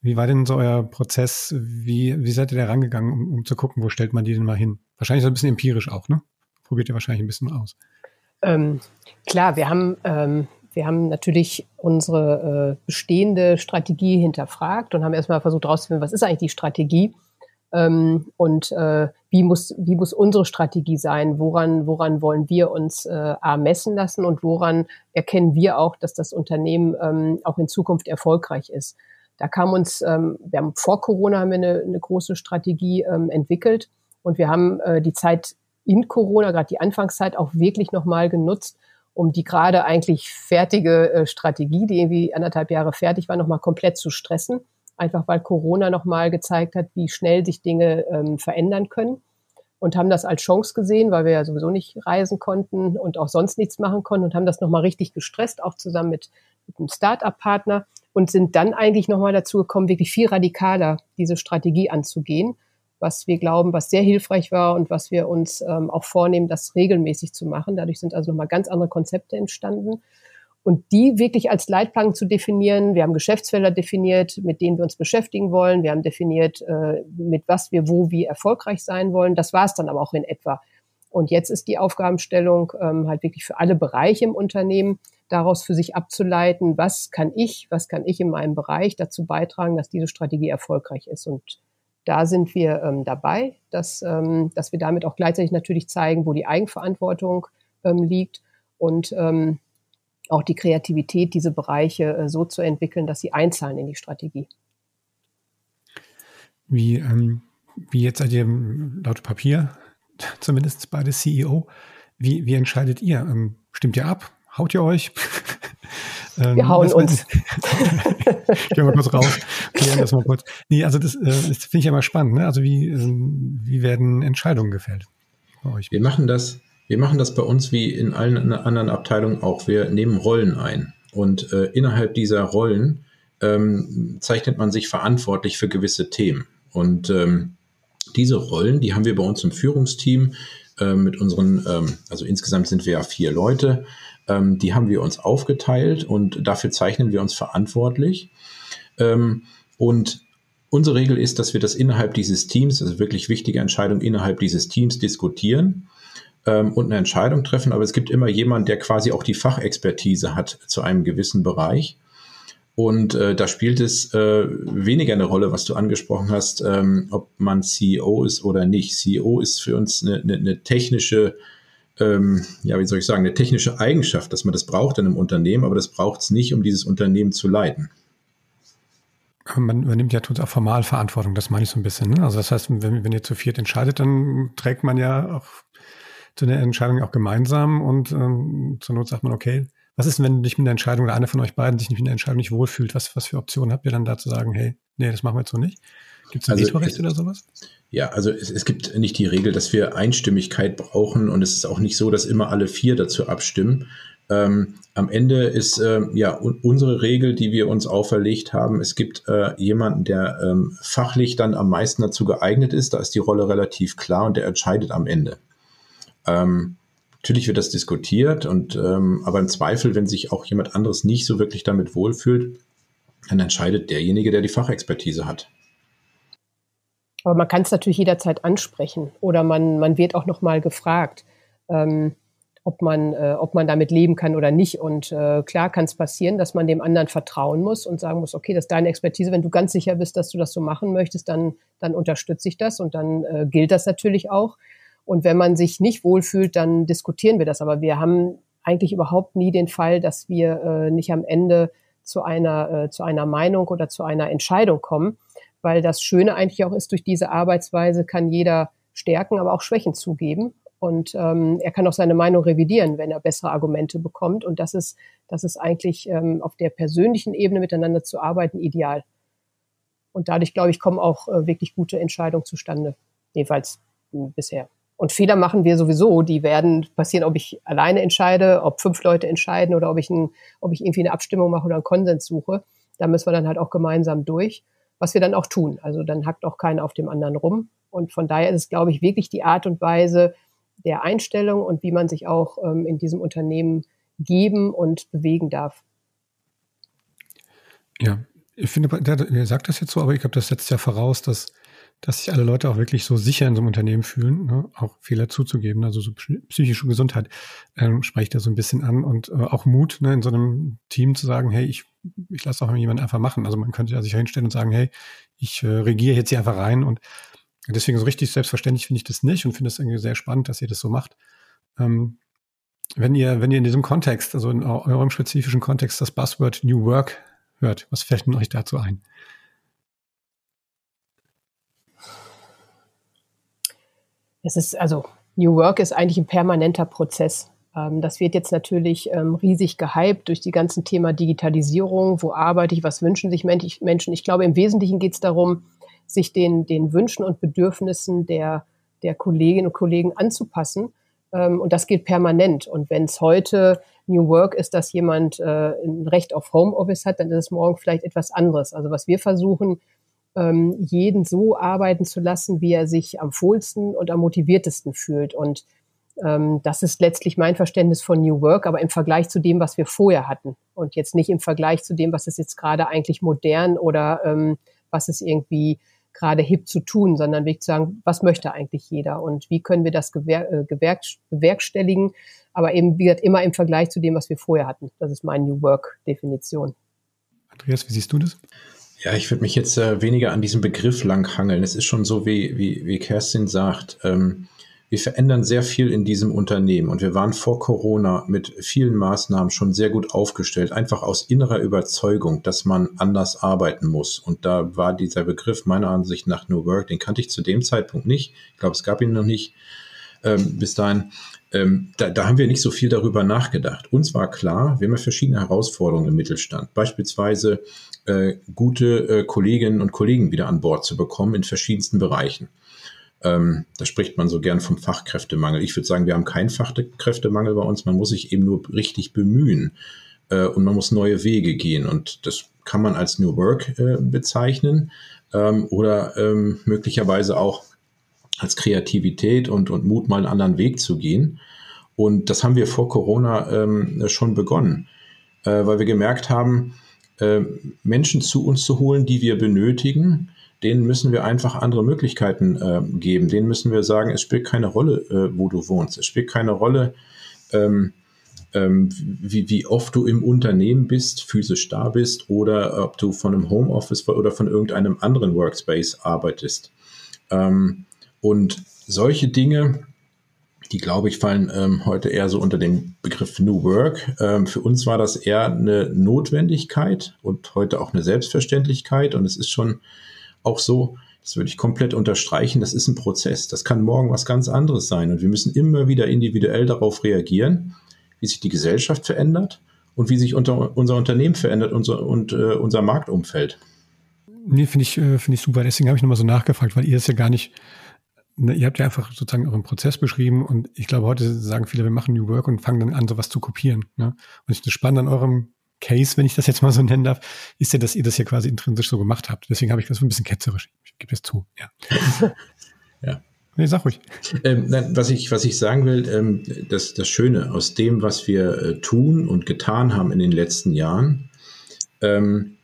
[SPEAKER 1] Wie war denn so euer Prozess? Wie, wie seid ihr da rangegangen, um, um zu gucken, wo stellt man die denn mal hin? Wahrscheinlich so ein bisschen empirisch auch, ne? Probiert ihr wahrscheinlich ein bisschen aus.
[SPEAKER 3] Ähm, klar, wir haben, ähm, wir haben natürlich unsere äh, bestehende Strategie hinterfragt und haben erstmal versucht herauszufinden, was ist eigentlich die Strategie ähm, und äh, wie, muss, wie muss unsere Strategie sein? Woran, woran wollen wir uns äh, A, messen lassen und woran erkennen wir auch, dass das Unternehmen ähm, auch in Zukunft erfolgreich ist? Da kam uns, ähm, wir haben vor Corona haben wir eine, eine große Strategie ähm, entwickelt und wir haben äh, die Zeit in Corona, gerade die Anfangszeit, auch wirklich nochmal genutzt, um die gerade eigentlich fertige äh, Strategie, die irgendwie anderthalb Jahre fertig war, nochmal komplett zu stressen. Einfach weil Corona nochmal gezeigt hat, wie schnell sich Dinge ähm, verändern können. Und haben das als Chance gesehen, weil wir ja sowieso nicht reisen konnten und auch sonst nichts machen konnten und haben das nochmal richtig gestresst, auch zusammen mit, mit einem Start-up-Partner und sind dann eigentlich nochmal dazu gekommen, wirklich viel radikaler diese Strategie anzugehen, was wir glauben, was sehr hilfreich war und was wir uns ähm, auch vornehmen, das regelmäßig zu machen. Dadurch sind also nochmal ganz andere Konzepte entstanden. Und die wirklich als Leitplanken zu definieren. Wir haben Geschäftsfelder definiert, mit denen wir uns beschäftigen wollen. Wir haben definiert, äh, mit was wir wo wie erfolgreich sein wollen. Das war es dann aber auch in etwa. Und jetzt ist die Aufgabenstellung ähm, halt wirklich für alle Bereiche im Unternehmen, daraus für sich abzuleiten, was kann ich, was kann ich in meinem Bereich dazu beitragen, dass diese Strategie erfolgreich ist. Und da sind wir ähm, dabei, dass, ähm, dass wir damit auch gleichzeitig natürlich zeigen, wo die Eigenverantwortung ähm, liegt und ähm, auch die Kreativität, diese Bereiche äh, so zu entwickeln, dass sie einzahlen in die Strategie.
[SPEAKER 1] Wie, ähm, wie jetzt seid ihr laut Papier, zumindest beide CEO, wie, wie entscheidet ihr? Ähm, stimmt ihr ab? Haut ihr euch?
[SPEAKER 3] Ähm, wir hauen uns.
[SPEAKER 1] Gehen wir kurz raus, klären das mal kurz. Nee, also das, äh, das finde ich ja mal spannend. Ne? Also wie, ähm, wie werden Entscheidungen gefällt
[SPEAKER 4] bei euch? Wir machen das, wir machen das bei uns wie in allen anderen Abteilungen auch. Wir nehmen Rollen ein und äh, innerhalb dieser Rollen ähm, zeichnet man sich verantwortlich für gewisse Themen. Und ähm, diese Rollen, die haben wir bei uns im Führungsteam äh, mit unseren, ähm, also insgesamt sind wir ja vier Leute, ähm, die haben wir uns aufgeteilt und dafür zeichnen wir uns verantwortlich. Ähm, und unsere Regel ist, dass wir das innerhalb dieses Teams, also wirklich wichtige Entscheidungen innerhalb dieses Teams diskutieren ähm, und eine Entscheidung treffen. Aber es gibt immer jemanden, der quasi auch die Fachexpertise hat zu einem gewissen Bereich. Und äh, da spielt es äh, weniger eine Rolle, was du angesprochen hast, ähm, ob man CEO ist oder nicht. CEO ist für uns eine, eine, eine technische ähm, ja, wie soll ich sagen, eine technische Eigenschaft, dass man das braucht in einem Unternehmen, aber das braucht es nicht, um dieses Unternehmen zu leiten.
[SPEAKER 1] Man übernimmt ja auch formal Verantwortung, das meine ich so ein bisschen. Ne? Also das heißt, wenn, wenn ihr zu viert entscheidet, dann trägt man ja auch zu der Entscheidung auch gemeinsam und ähm, zur Not sagt man, okay, was ist denn, wenn dich mit der Entscheidung oder einer von euch beiden sich nicht mit der Entscheidung nicht wohlfühlt? Was, was für Optionen habt ihr dann da zu sagen, hey, nee, das machen wir jetzt so nicht? Gibt es ein also, Vetorecht oder sowas?
[SPEAKER 4] Ja, also es, es, gibt nicht die Regel, dass wir Einstimmigkeit brauchen und es ist auch nicht so, dass immer alle vier dazu abstimmen. Ähm, am Ende ist äh, ja unsere Regel, die wir uns auferlegt haben, es gibt äh, jemanden, der ähm, fachlich dann am meisten dazu geeignet ist, da ist die Rolle relativ klar und der entscheidet am Ende. Ähm, natürlich wird das diskutiert und ähm, aber im Zweifel, wenn sich auch jemand anderes nicht so wirklich damit wohlfühlt, dann entscheidet derjenige, der die Fachexpertise hat.
[SPEAKER 3] Aber man kann es natürlich jederzeit ansprechen oder man, man wird auch nochmal gefragt. Ähm, ob man, äh, ob man damit leben kann oder nicht. Und äh, klar kann es passieren, dass man dem anderen vertrauen muss und sagen muss, okay, das ist deine Expertise. Wenn du ganz sicher bist, dass du das so machen möchtest, dann, dann unterstütze ich das und dann äh, gilt das natürlich auch. Und wenn man sich nicht wohlfühlt, dann diskutieren wir das. Aber wir haben eigentlich überhaupt nie den Fall, dass wir äh, nicht am Ende zu einer, äh, zu einer Meinung oder zu einer Entscheidung kommen. Weil das Schöne eigentlich auch ist, durch diese Arbeitsweise kann jeder Stärken, aber auch Schwächen zugeben. Und ähm, er kann auch seine Meinung revidieren, wenn er bessere Argumente bekommt. Und das ist, das ist eigentlich ähm, auf der persönlichen Ebene miteinander zu arbeiten ideal. Und dadurch, glaube ich, kommen auch äh, wirklich gute Entscheidungen zustande. Jedenfalls äh, bisher. Und Fehler machen wir sowieso. Die werden passieren, ob ich alleine entscheide, ob fünf Leute entscheiden oder ob ich, ein, ob ich irgendwie eine Abstimmung mache oder einen Konsens suche. Da müssen wir dann halt auch gemeinsam durch, was wir dann auch tun. Also dann hackt auch keiner auf dem anderen rum. Und von daher ist es, glaube ich, wirklich die Art und Weise, der Einstellung und wie man sich auch ähm, in diesem Unternehmen geben und bewegen darf.
[SPEAKER 1] Ja, ich finde, er sagt das jetzt so, aber ich glaube, das setzt ja voraus, dass, dass sich alle Leute auch wirklich so sicher in so einem Unternehmen fühlen, ne? auch Fehler zuzugeben, also so psychische Gesundheit ähm, spricht er so ein bisschen an und äh, auch Mut, ne, in so einem Team zu sagen, hey, ich, ich lasse auch jemanden einfach machen. Also man könnte ja sich hinstellen und sagen, hey, ich äh, regiere jetzt hier einfach rein und Deswegen so richtig selbstverständlich finde ich das nicht und finde es irgendwie sehr spannend, dass ihr das so macht. Ähm, wenn ihr, wenn ihr in diesem Kontext, also in eurem spezifischen Kontext, das Buzzword New Work hört, was fällt denn euch dazu ein?
[SPEAKER 3] Es ist, also New Work ist eigentlich ein permanenter Prozess. Ähm, das wird jetzt natürlich ähm, riesig gehypt durch die ganzen Thema Digitalisierung. Wo arbeite ich? Was wünschen sich Menschen? Ich glaube, im Wesentlichen geht es darum, sich den, den Wünschen und Bedürfnissen der, der Kolleginnen und Kollegen anzupassen. Ähm, und das gilt permanent. Und wenn es heute New Work ist, dass jemand äh, ein Recht auf Homeoffice hat, dann ist es morgen vielleicht etwas anderes. Also was wir versuchen, ähm, jeden so arbeiten zu lassen, wie er sich am wohlsten und am motiviertesten fühlt. Und ähm, das ist letztlich mein Verständnis von New Work, aber im Vergleich zu dem, was wir vorher hatten und jetzt nicht im Vergleich zu dem, was ist jetzt gerade eigentlich modern oder ähm, was ist irgendwie gerade hip zu tun, sondern wirklich zu sagen, was möchte eigentlich jeder und wie können wir das gewer äh, bewerkstelligen, aber eben wie gesagt, immer im Vergleich zu dem, was wir vorher hatten. Das ist meine New Work-Definition.
[SPEAKER 1] Andreas, wie siehst du das?
[SPEAKER 4] Ja, ich würde mich jetzt äh, weniger an diesem Begriff langhangeln. Es ist schon so, wie, wie, wie Kerstin sagt. Ähm, wir verändern sehr viel in diesem Unternehmen und wir waren vor Corona mit vielen Maßnahmen schon sehr gut aufgestellt, einfach aus innerer Überzeugung, dass man anders arbeiten muss. Und da war dieser Begriff meiner Ansicht nach New Work, den kannte ich zu dem Zeitpunkt nicht. Ich glaube, es gab ihn noch nicht ähm, bis dahin. Ähm, da, da haben wir nicht so viel darüber nachgedacht. Uns war klar, wir haben ja verschiedene Herausforderungen im Mittelstand, beispielsweise äh, gute äh, Kolleginnen und Kollegen wieder an Bord zu bekommen in verschiedensten Bereichen. Ähm, da spricht man so gern vom Fachkräftemangel. Ich würde sagen, wir haben keinen Fachkräftemangel bei uns. Man muss sich eben nur richtig bemühen äh, und man muss neue Wege gehen. Und das kann man als New Work äh, bezeichnen ähm, oder ähm, möglicherweise auch als Kreativität und, und Mut, mal einen anderen Weg zu gehen. Und das haben wir vor Corona ähm, schon begonnen, äh, weil wir gemerkt haben, äh, Menschen zu uns zu holen, die wir benötigen, denen müssen wir einfach andere Möglichkeiten äh, geben. Denen müssen wir sagen, es spielt keine Rolle, äh, wo du wohnst. Es spielt keine Rolle, ähm, ähm, wie, wie oft du im Unternehmen bist, physisch da bist oder ob du von einem Homeoffice oder von irgendeinem anderen Workspace arbeitest. Ähm, und solche Dinge, die glaube ich fallen ähm, heute eher so unter dem Begriff New Work. Ähm, für uns war das eher eine Notwendigkeit und heute auch eine Selbstverständlichkeit. Und es ist schon auch so, das würde ich komplett unterstreichen, das ist ein Prozess. Das kann morgen was ganz anderes sein. Und wir müssen immer wieder individuell darauf reagieren, wie sich die Gesellschaft verändert und wie sich unter, unser Unternehmen verändert unser, und äh, unser Marktumfeld.
[SPEAKER 1] Nee, finde ich, äh, finde ich super. Deswegen habe ich nochmal so nachgefragt, weil ihr es ja gar nicht ihr habt ja einfach sozusagen euren Prozess beschrieben und ich glaube, heute sagen viele, wir machen New Work und fangen dann an, sowas zu kopieren. Ne? Und das Spannende an eurem Case, wenn ich das jetzt mal so nennen darf, ist ja, dass ihr das ja quasi intrinsisch so gemacht habt. Deswegen habe ich das ein bisschen ketzerisch. Ich gebe es zu. Ja.
[SPEAKER 4] ja.
[SPEAKER 1] Nee, sag ruhig.
[SPEAKER 4] Ähm, nein, was, ich, was ich sagen will, ähm, das, das Schöne aus dem, was wir äh, tun und getan haben in den letzten Jahren, ähm,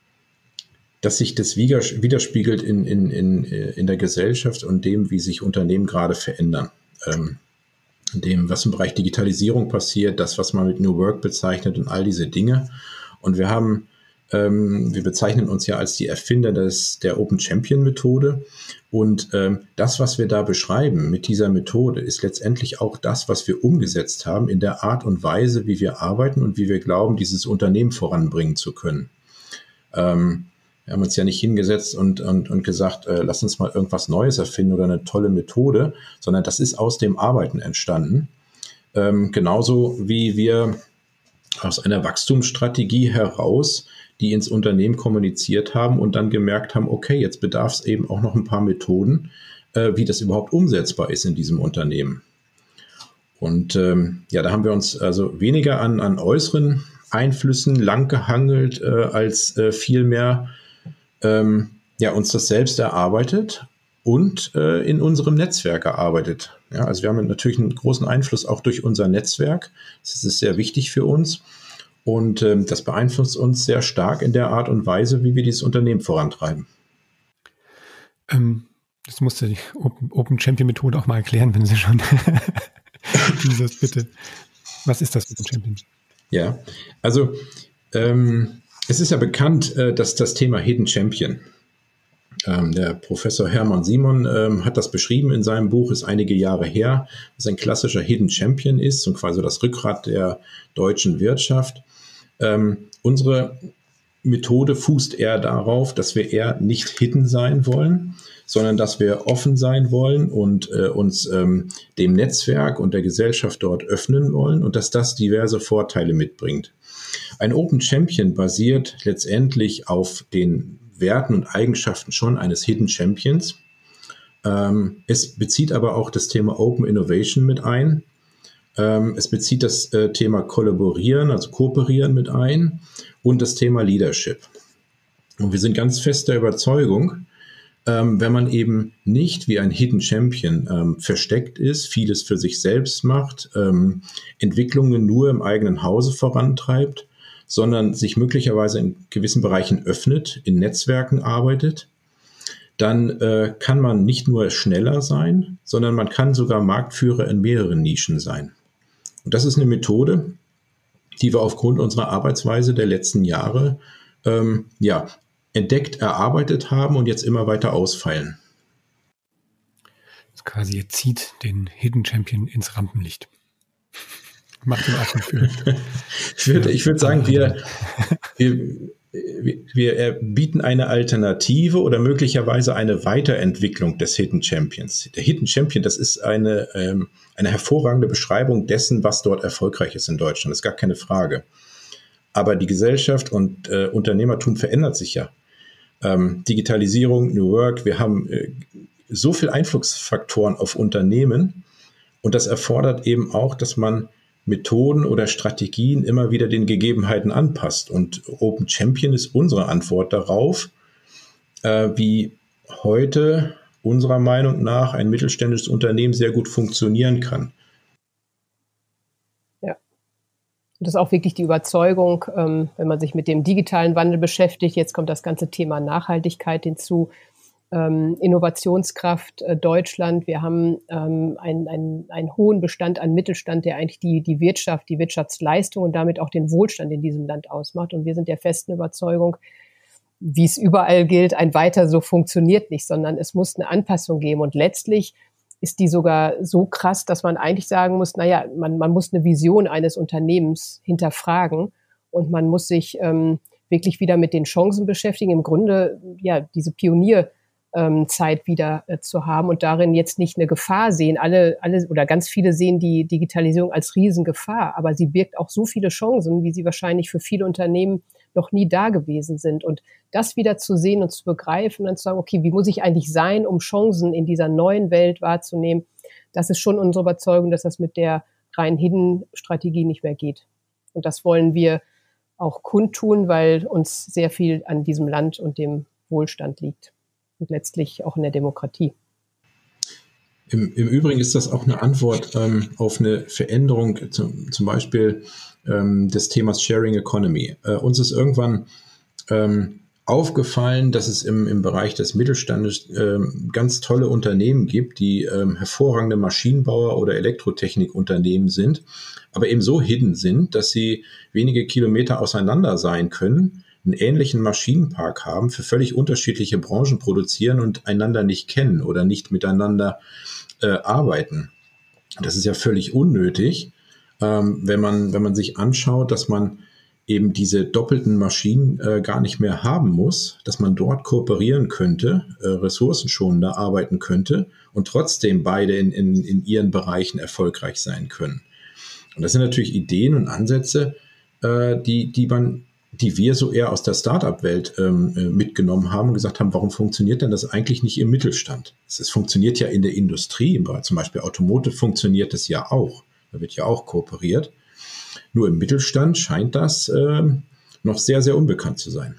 [SPEAKER 4] dass sich das widerspiegelt in, in, in, äh, in der Gesellschaft und dem, wie sich Unternehmen gerade verändern. Ähm, dem, was im Bereich Digitalisierung passiert, das, was man mit New Work bezeichnet und all diese Dinge. Und wir haben, ähm, wir bezeichnen uns ja als die Erfinder des, der Open Champion Methode. Und ähm, das, was wir da beschreiben mit dieser Methode, ist letztendlich auch das, was wir umgesetzt haben in der Art und Weise, wie wir arbeiten und wie wir glauben, dieses Unternehmen voranbringen zu können. Ähm, wir haben uns ja nicht hingesetzt und, und, und gesagt, äh, lass uns mal irgendwas Neues erfinden oder eine tolle Methode, sondern das ist aus dem Arbeiten entstanden. Ähm, genauso wie wir aus einer Wachstumsstrategie heraus die ins Unternehmen kommuniziert haben und dann gemerkt haben, okay, jetzt bedarf es eben auch noch ein paar Methoden, äh, wie das überhaupt umsetzbar ist in diesem Unternehmen. Und ähm, ja, da haben wir uns also weniger an, an äußeren Einflüssen langgehangelt, äh, als äh, vielmehr ähm, ja, uns das selbst erarbeitet und äh, in unserem Netzwerk erarbeitet. Ja, also wir haben natürlich einen großen Einfluss auch durch unser Netzwerk. Das ist sehr wichtig für uns. Und ähm, das beeinflusst uns sehr stark in der Art und Weise, wie wir dieses Unternehmen vorantreiben.
[SPEAKER 1] Ähm, das musste die Open, Open Champion Methode auch mal erklären, wenn Sie schon dieses bitte. Was ist das Open Champion?
[SPEAKER 4] Ja, also ähm, es ist ja bekannt, äh, dass das Thema Hidden Champion, ähm, der Professor Hermann Simon ähm, hat das beschrieben in seinem Buch, ist einige Jahre her, dass ein klassischer Hidden Champion ist und quasi das Rückgrat der deutschen Wirtschaft. Ähm, unsere Methode fußt eher darauf, dass wir eher nicht hidden sein wollen, sondern dass wir offen sein wollen und äh, uns ähm, dem Netzwerk und der Gesellschaft dort öffnen wollen und dass das diverse Vorteile mitbringt. Ein Open Champion basiert letztendlich auf den Werten und Eigenschaften schon eines Hidden Champions. Ähm, es bezieht aber auch das Thema Open Innovation mit ein. Ähm, es bezieht das äh, Thema Kollaborieren, also Kooperieren mit ein und das Thema Leadership. Und wir sind ganz fest der Überzeugung, ähm, wenn man eben nicht wie ein Hidden Champion ähm, versteckt ist, vieles für sich selbst macht, ähm, Entwicklungen nur im eigenen Hause vorantreibt, sondern sich möglicherweise in gewissen Bereichen öffnet, in Netzwerken arbeitet, dann äh, kann man nicht nur schneller sein, sondern man kann sogar Marktführer in mehreren Nischen sein. Und das ist eine Methode, die wir aufgrund unserer Arbeitsweise der letzten Jahre ähm, ja, entdeckt, erarbeitet haben und jetzt immer weiter ausfeilen.
[SPEAKER 1] Das quasi zieht den Hidden Champion ins Rampenlicht. Macht ihn offen für.
[SPEAKER 4] ich würde ich würd sagen, wir, wir, wir bieten eine Alternative oder möglicherweise eine Weiterentwicklung des Hidden Champions. Der Hidden Champion, das ist eine, ähm, eine hervorragende Beschreibung dessen, was dort erfolgreich ist in Deutschland. Das ist gar keine Frage. Aber die Gesellschaft und äh, Unternehmertum verändert sich ja. Ähm, Digitalisierung, New Work, wir haben äh, so viele Einflussfaktoren auf Unternehmen und das erfordert eben auch, dass man Methoden oder Strategien immer wieder den Gegebenheiten anpasst. Und Open Champion ist unsere Antwort darauf, äh, wie heute unserer Meinung nach ein mittelständisches Unternehmen sehr gut funktionieren kann.
[SPEAKER 3] Ja. Das ist auch wirklich die Überzeugung, ähm, wenn man sich mit dem digitalen Wandel beschäftigt. Jetzt kommt das ganze Thema Nachhaltigkeit hinzu ähm, Innovationskraft äh, Deutschland. Wir haben ähm, einen, einen, einen hohen Bestand an Mittelstand, der eigentlich die, die Wirtschaft, die Wirtschaftsleistung und damit auch den Wohlstand in diesem Land ausmacht. Und wir sind der festen Überzeugung, wie es überall gilt, ein weiter so funktioniert nicht, sondern es muss eine Anpassung geben. Und letztlich ist die sogar so krass, dass man eigentlich sagen muss, naja, man, man muss eine Vision eines Unternehmens hinterfragen und man muss sich ähm, wirklich wieder mit den Chancen beschäftigen. Im Grunde, ja, diese Pionier- ähm, Zeit wieder äh, zu haben und darin jetzt nicht eine Gefahr sehen. Alle, alle oder ganz viele sehen die Digitalisierung als Riesengefahr, aber sie birgt auch so viele Chancen, wie sie wahrscheinlich für viele Unternehmen noch nie da gewesen sind. Und das wieder zu sehen und zu begreifen und zu sagen, okay, wie muss ich eigentlich sein, um Chancen in dieser neuen Welt wahrzunehmen, das ist schon unsere Überzeugung, dass das mit der rein Hidden-Strategie nicht mehr geht. Und das wollen wir auch kundtun, weil uns sehr viel an diesem Land und dem Wohlstand liegt und letztlich auch in der Demokratie.
[SPEAKER 4] Im, im Übrigen ist das auch eine Antwort ähm, auf eine Veränderung, zum, zum Beispiel ähm, des Themas Sharing Economy. Äh, uns ist irgendwann ähm, aufgefallen, dass es im, im Bereich des Mittelstandes ähm, ganz tolle Unternehmen gibt, die ähm, hervorragende Maschinenbauer oder Elektrotechnikunternehmen sind, aber eben so hidden sind, dass sie wenige Kilometer auseinander sein können, einen ähnlichen Maschinenpark haben, für völlig unterschiedliche Branchen produzieren und einander nicht kennen oder nicht miteinander äh, arbeiten. Das ist ja völlig unnötig, ähm, wenn, man, wenn man sich anschaut, dass man eben diese doppelten Maschinen äh, gar nicht mehr haben muss, dass man dort kooperieren könnte, äh, ressourcenschonender arbeiten könnte und trotzdem beide in, in, in ihren Bereichen erfolgreich sein können. Und das sind natürlich Ideen und Ansätze, äh, die, die man die wir so eher aus der Startup-Welt ähm, äh, mitgenommen haben und gesagt haben, warum funktioniert denn das eigentlich nicht im Mittelstand? Es funktioniert ja in der Industrie, zum Beispiel Automotive funktioniert es ja auch. Da wird ja auch kooperiert. Nur im Mittelstand scheint das äh, noch sehr, sehr unbekannt zu sein.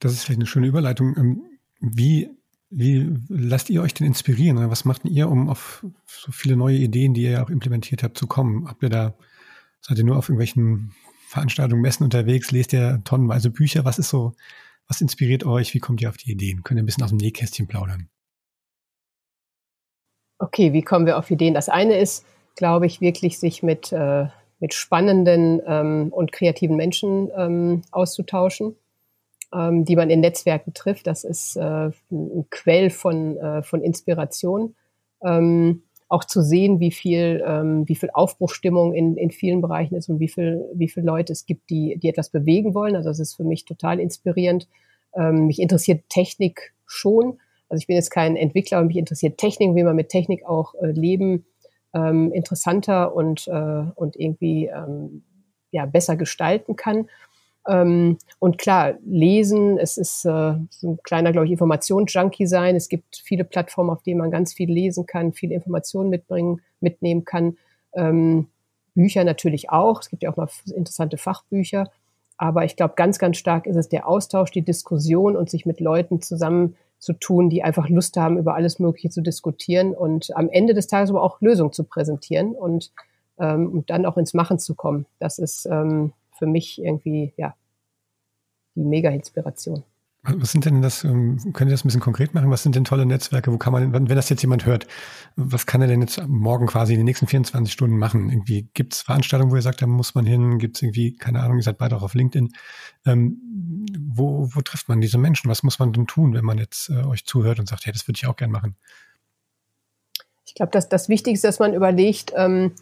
[SPEAKER 1] Das ist vielleicht eine schöne Überleitung. Ähm, wie, wie lasst ihr euch denn inspirieren? Was macht ihr, um auf so viele neue Ideen, die ihr ja auch implementiert habt, zu kommen? Habt ihr da, seid ihr nur auf irgendwelchen Veranstaltungen, Messen unterwegs? Lest ihr tonnenweise Bücher? Was ist so, was inspiriert euch? Wie kommt ihr auf die Ideen? Könnt ihr ein bisschen aus dem Nähkästchen plaudern?
[SPEAKER 3] Okay, wie kommen wir auf Ideen? Das eine ist, glaube ich, wirklich sich mit äh, mit spannenden ähm, und kreativen Menschen ähm, auszutauschen, ähm, die man in Netzwerken trifft. Das ist äh, ein Quell von, äh, von Inspiration. Ähm, auch zu sehen, wie viel, ähm, wie viel Aufbruchstimmung in, in vielen Bereichen ist und wie viel, wie viele Leute es gibt, die, die etwas bewegen wollen. Also das ist für mich total inspirierend. Ähm, mich interessiert Technik schon. Also ich bin jetzt kein Entwickler, aber mich interessiert Technik, wie man mit Technik auch äh, leben ähm, interessanter und, äh, und irgendwie ähm, ja, besser gestalten kann. Ähm, und klar, lesen, es ist äh, so ein kleiner, glaube ich, Informationsjunkie sein. Es gibt viele Plattformen, auf denen man ganz viel lesen kann, viele Informationen mitbringen, mitnehmen kann. Ähm, Bücher natürlich auch. Es gibt ja auch mal interessante Fachbücher. Aber ich glaube, ganz, ganz stark ist es der Austausch, die Diskussion und sich mit Leuten zusammen zu tun, die einfach Lust haben, über alles Mögliche zu diskutieren und am Ende des Tages aber auch Lösungen zu präsentieren und, ähm, und dann auch ins Machen zu kommen. Das ist ähm, für mich irgendwie ja die Mega-Inspiration.
[SPEAKER 1] Was sind denn das, ähm, können Sie das ein bisschen konkret machen? Was sind denn tolle Netzwerke? Wo kann man, wenn das jetzt jemand hört, was kann er denn jetzt morgen quasi in den nächsten 24 Stunden machen? Irgendwie gibt es Veranstaltungen, wo ihr sagt, da muss man hin? Gibt es irgendwie, keine Ahnung, ihr seid beide auch auf LinkedIn. Ähm, wo, wo trifft man diese Menschen? Was muss man denn tun, wenn man jetzt äh, euch zuhört und sagt, ja, das würde ich auch gern machen?
[SPEAKER 3] Ich glaube, dass das Wichtigste, dass man überlegt, ähm,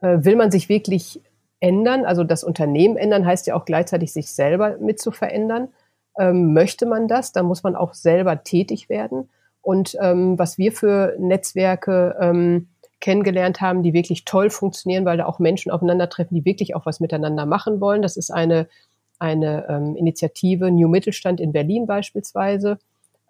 [SPEAKER 3] äh, will man sich wirklich ändern? Also das Unternehmen ändern heißt ja auch gleichzeitig sich selber mit zu verändern ähm, möchte man das, dann muss man auch selber tätig werden. Und ähm, was wir für Netzwerke ähm, kennengelernt haben, die wirklich toll funktionieren, weil da auch Menschen aufeinandertreffen, die wirklich auch was miteinander machen wollen. Das ist eine, eine ähm, Initiative New Mittelstand in Berlin beispielsweise,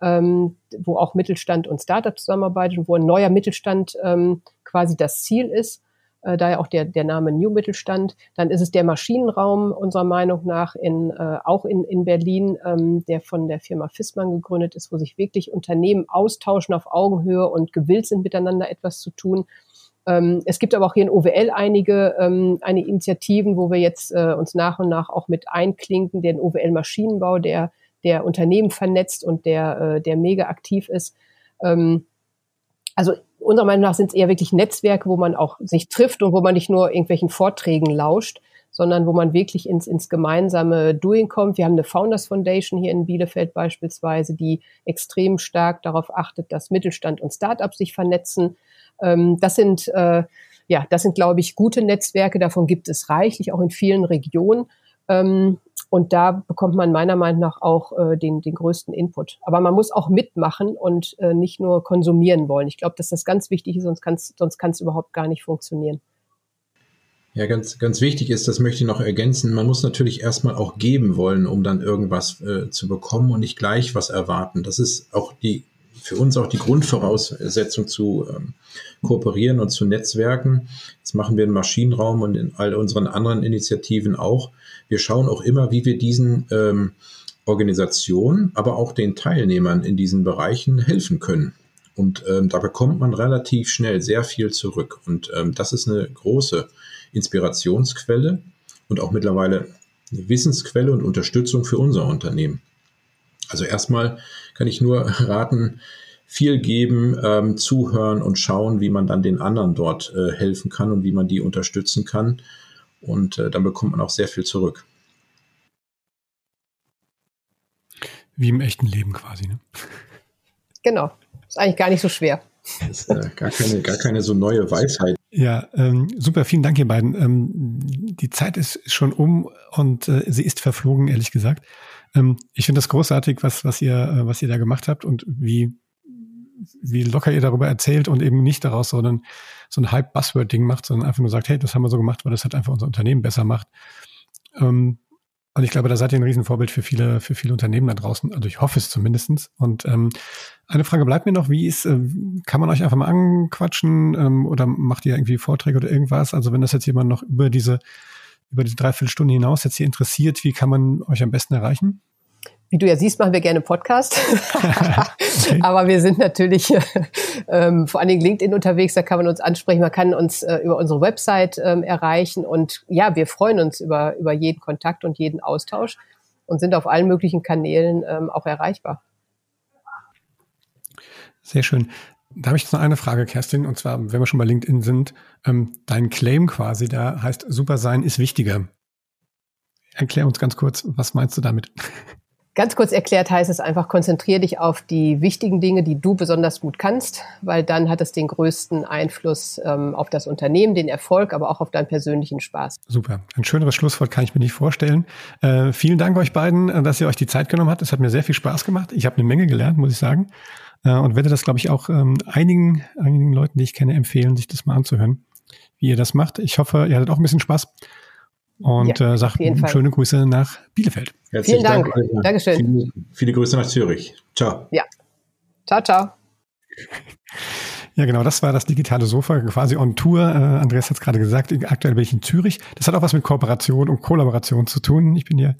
[SPEAKER 3] ähm, wo auch Mittelstand und Startup zusammenarbeitet und wo ein neuer Mittelstand ähm, quasi das Ziel ist äh, daher auch der, der Name New Mittelstand. Dann ist es der Maschinenraum unserer Meinung nach in, äh, auch in, in Berlin, ähm, der von der Firma Fissmann gegründet ist, wo sich wirklich Unternehmen austauschen auf Augenhöhe und gewillt sind, miteinander etwas zu tun. Ähm, es gibt aber auch hier in OWL einige, ähm, einige Initiativen, wo wir jetzt äh, uns nach und nach auch mit einklinken, den OWL Maschinenbau, der, der Unternehmen vernetzt und der, äh, der mega aktiv ist. Ähm, also unserer Meinung nach sind es eher wirklich Netzwerke, wo man auch sich trifft und wo man nicht nur irgendwelchen Vorträgen lauscht, sondern wo man wirklich ins, ins gemeinsame Doing kommt. Wir haben eine Founders Foundation hier in Bielefeld beispielsweise, die extrem stark darauf achtet, dass Mittelstand und Startups sich vernetzen. Ähm, das sind, äh, ja, das sind, glaube ich, gute Netzwerke. Davon gibt es reichlich, auch in vielen Regionen. Ähm, und da bekommt man meiner Meinung nach auch äh, den, den größten Input. Aber man muss auch mitmachen und äh, nicht nur konsumieren wollen. Ich glaube, dass das ganz wichtig ist, sonst kann es sonst kann's überhaupt gar nicht funktionieren.
[SPEAKER 4] Ja, ganz, ganz wichtig ist, das möchte ich noch ergänzen, man muss natürlich erstmal auch geben wollen, um dann irgendwas äh, zu bekommen und nicht gleich was erwarten. Das ist auch die, für uns auch die Grundvoraussetzung zu ähm, kooperieren und zu netzwerken. Das machen wir im Maschinenraum und in all unseren anderen Initiativen auch. Wir schauen auch immer, wie wir diesen ähm, Organisationen, aber auch den Teilnehmern in diesen Bereichen helfen können. Und ähm, da bekommt man relativ schnell sehr viel zurück. Und ähm, das ist eine große Inspirationsquelle und auch mittlerweile eine Wissensquelle und Unterstützung für unser Unternehmen. Also erstmal kann ich nur raten, viel geben, ähm, zuhören und schauen, wie man dann den anderen dort äh, helfen kann und wie man die unterstützen kann. Und äh, dann bekommt man auch sehr viel zurück.
[SPEAKER 1] Wie im echten Leben quasi. Ne?
[SPEAKER 3] Genau. Ist eigentlich gar nicht so schwer.
[SPEAKER 4] Das ist äh, gar, keine, gar keine so neue Weisheit.
[SPEAKER 1] Ja, ähm, super, vielen Dank, ihr beiden. Ähm, die Zeit ist schon um und äh, sie ist verflogen, ehrlich gesagt. Ähm, ich finde das großartig, was, was ihr, äh, was ihr da gemacht habt und wie, wie locker ihr darüber erzählt und eben nicht daraus so ein, so ein Hype-Buzzword-Ding macht, sondern einfach nur sagt, hey, das haben wir so gemacht, weil das halt einfach unser Unternehmen besser macht. Ähm, und ich glaube, da seid ihr ein Riesenvorbild für viele, für viele Unternehmen da draußen. Also ich hoffe es zumindestens. Und ähm, eine Frage bleibt mir noch, wie ist, äh, kann man euch einfach mal anquatschen ähm, oder macht ihr irgendwie Vorträge oder irgendwas? Also wenn das jetzt jemand noch über diese, über diese Dreiviertelstunde hinaus jetzt hier interessiert, wie kann man euch am besten erreichen?
[SPEAKER 3] Wie du ja siehst, machen wir gerne Podcast. okay. Aber wir sind natürlich ähm, vor allen Dingen LinkedIn unterwegs, da kann man uns ansprechen, man kann uns äh, über unsere Website ähm, erreichen und ja, wir freuen uns über, über jeden Kontakt und jeden Austausch und sind auf allen möglichen Kanälen ähm, auch erreichbar.
[SPEAKER 1] Sehr schön. Da habe ich jetzt noch eine Frage, Kerstin, und zwar, wenn wir schon bei LinkedIn sind, ähm, dein Claim quasi, da heißt super sein ist wichtiger. Erklär uns ganz kurz, was meinst du damit?
[SPEAKER 3] Ganz kurz erklärt heißt es einfach, konzentriere dich auf die wichtigen Dinge, die du besonders gut kannst, weil dann hat es den größten Einfluss ähm, auf das Unternehmen, den Erfolg, aber auch auf deinen persönlichen Spaß.
[SPEAKER 1] Super. Ein schöneres Schlusswort kann ich mir nicht vorstellen. Äh, vielen Dank euch beiden, äh, dass ihr euch die Zeit genommen habt. Es hat mir sehr viel Spaß gemacht. Ich habe eine Menge gelernt, muss ich sagen. Äh, und werde das, glaube ich, auch ähm, einigen, einigen Leuten, die ich kenne, empfehlen, sich das mal anzuhören, wie ihr das macht. Ich hoffe, ihr hattet auch ein bisschen Spaß und ja, äh, sagt schöne Grüße nach Bielefeld.
[SPEAKER 3] Herzlichen Vielen Dank. Dank. Dankeschön.
[SPEAKER 4] Viele, viele Grüße nach Zürich. Ciao.
[SPEAKER 3] Ja. Ciao, ciao.
[SPEAKER 1] Ja, genau, das war das digitale Sofa, quasi on Tour. Äh, Andreas hat es gerade gesagt, aktuell bin ich in Zürich. Das hat auch was mit Kooperation und Kollaboration zu tun. Ich bin hier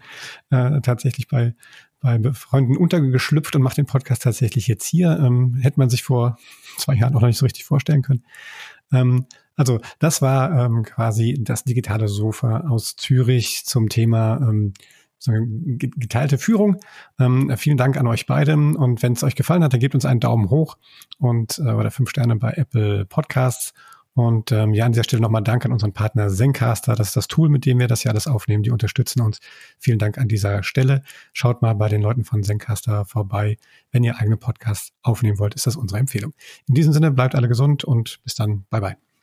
[SPEAKER 1] äh, tatsächlich bei, bei Freunden untergeschlüpft und mache den Podcast tatsächlich jetzt hier. Ähm, hätte man sich vor zwei Jahren auch noch nicht so richtig vorstellen können. Ähm, also das war ähm, quasi das digitale Sofa aus Zürich zum Thema ähm, geteilte Führung. Ähm, vielen Dank an euch beide und wenn es euch gefallen hat, dann gebt uns einen Daumen hoch und äh, oder fünf Sterne bei Apple Podcasts. Und ähm, ja, an dieser Stelle nochmal Dank an unseren Partner Zencaster. Das ist das Tool, mit dem wir das ja alles aufnehmen. Die unterstützen uns. Vielen Dank an dieser Stelle. Schaut mal bei den Leuten von Zencaster vorbei. Wenn ihr eigene Podcasts aufnehmen wollt, ist das unsere Empfehlung. In diesem Sinne, bleibt alle gesund und bis dann. Bye bye.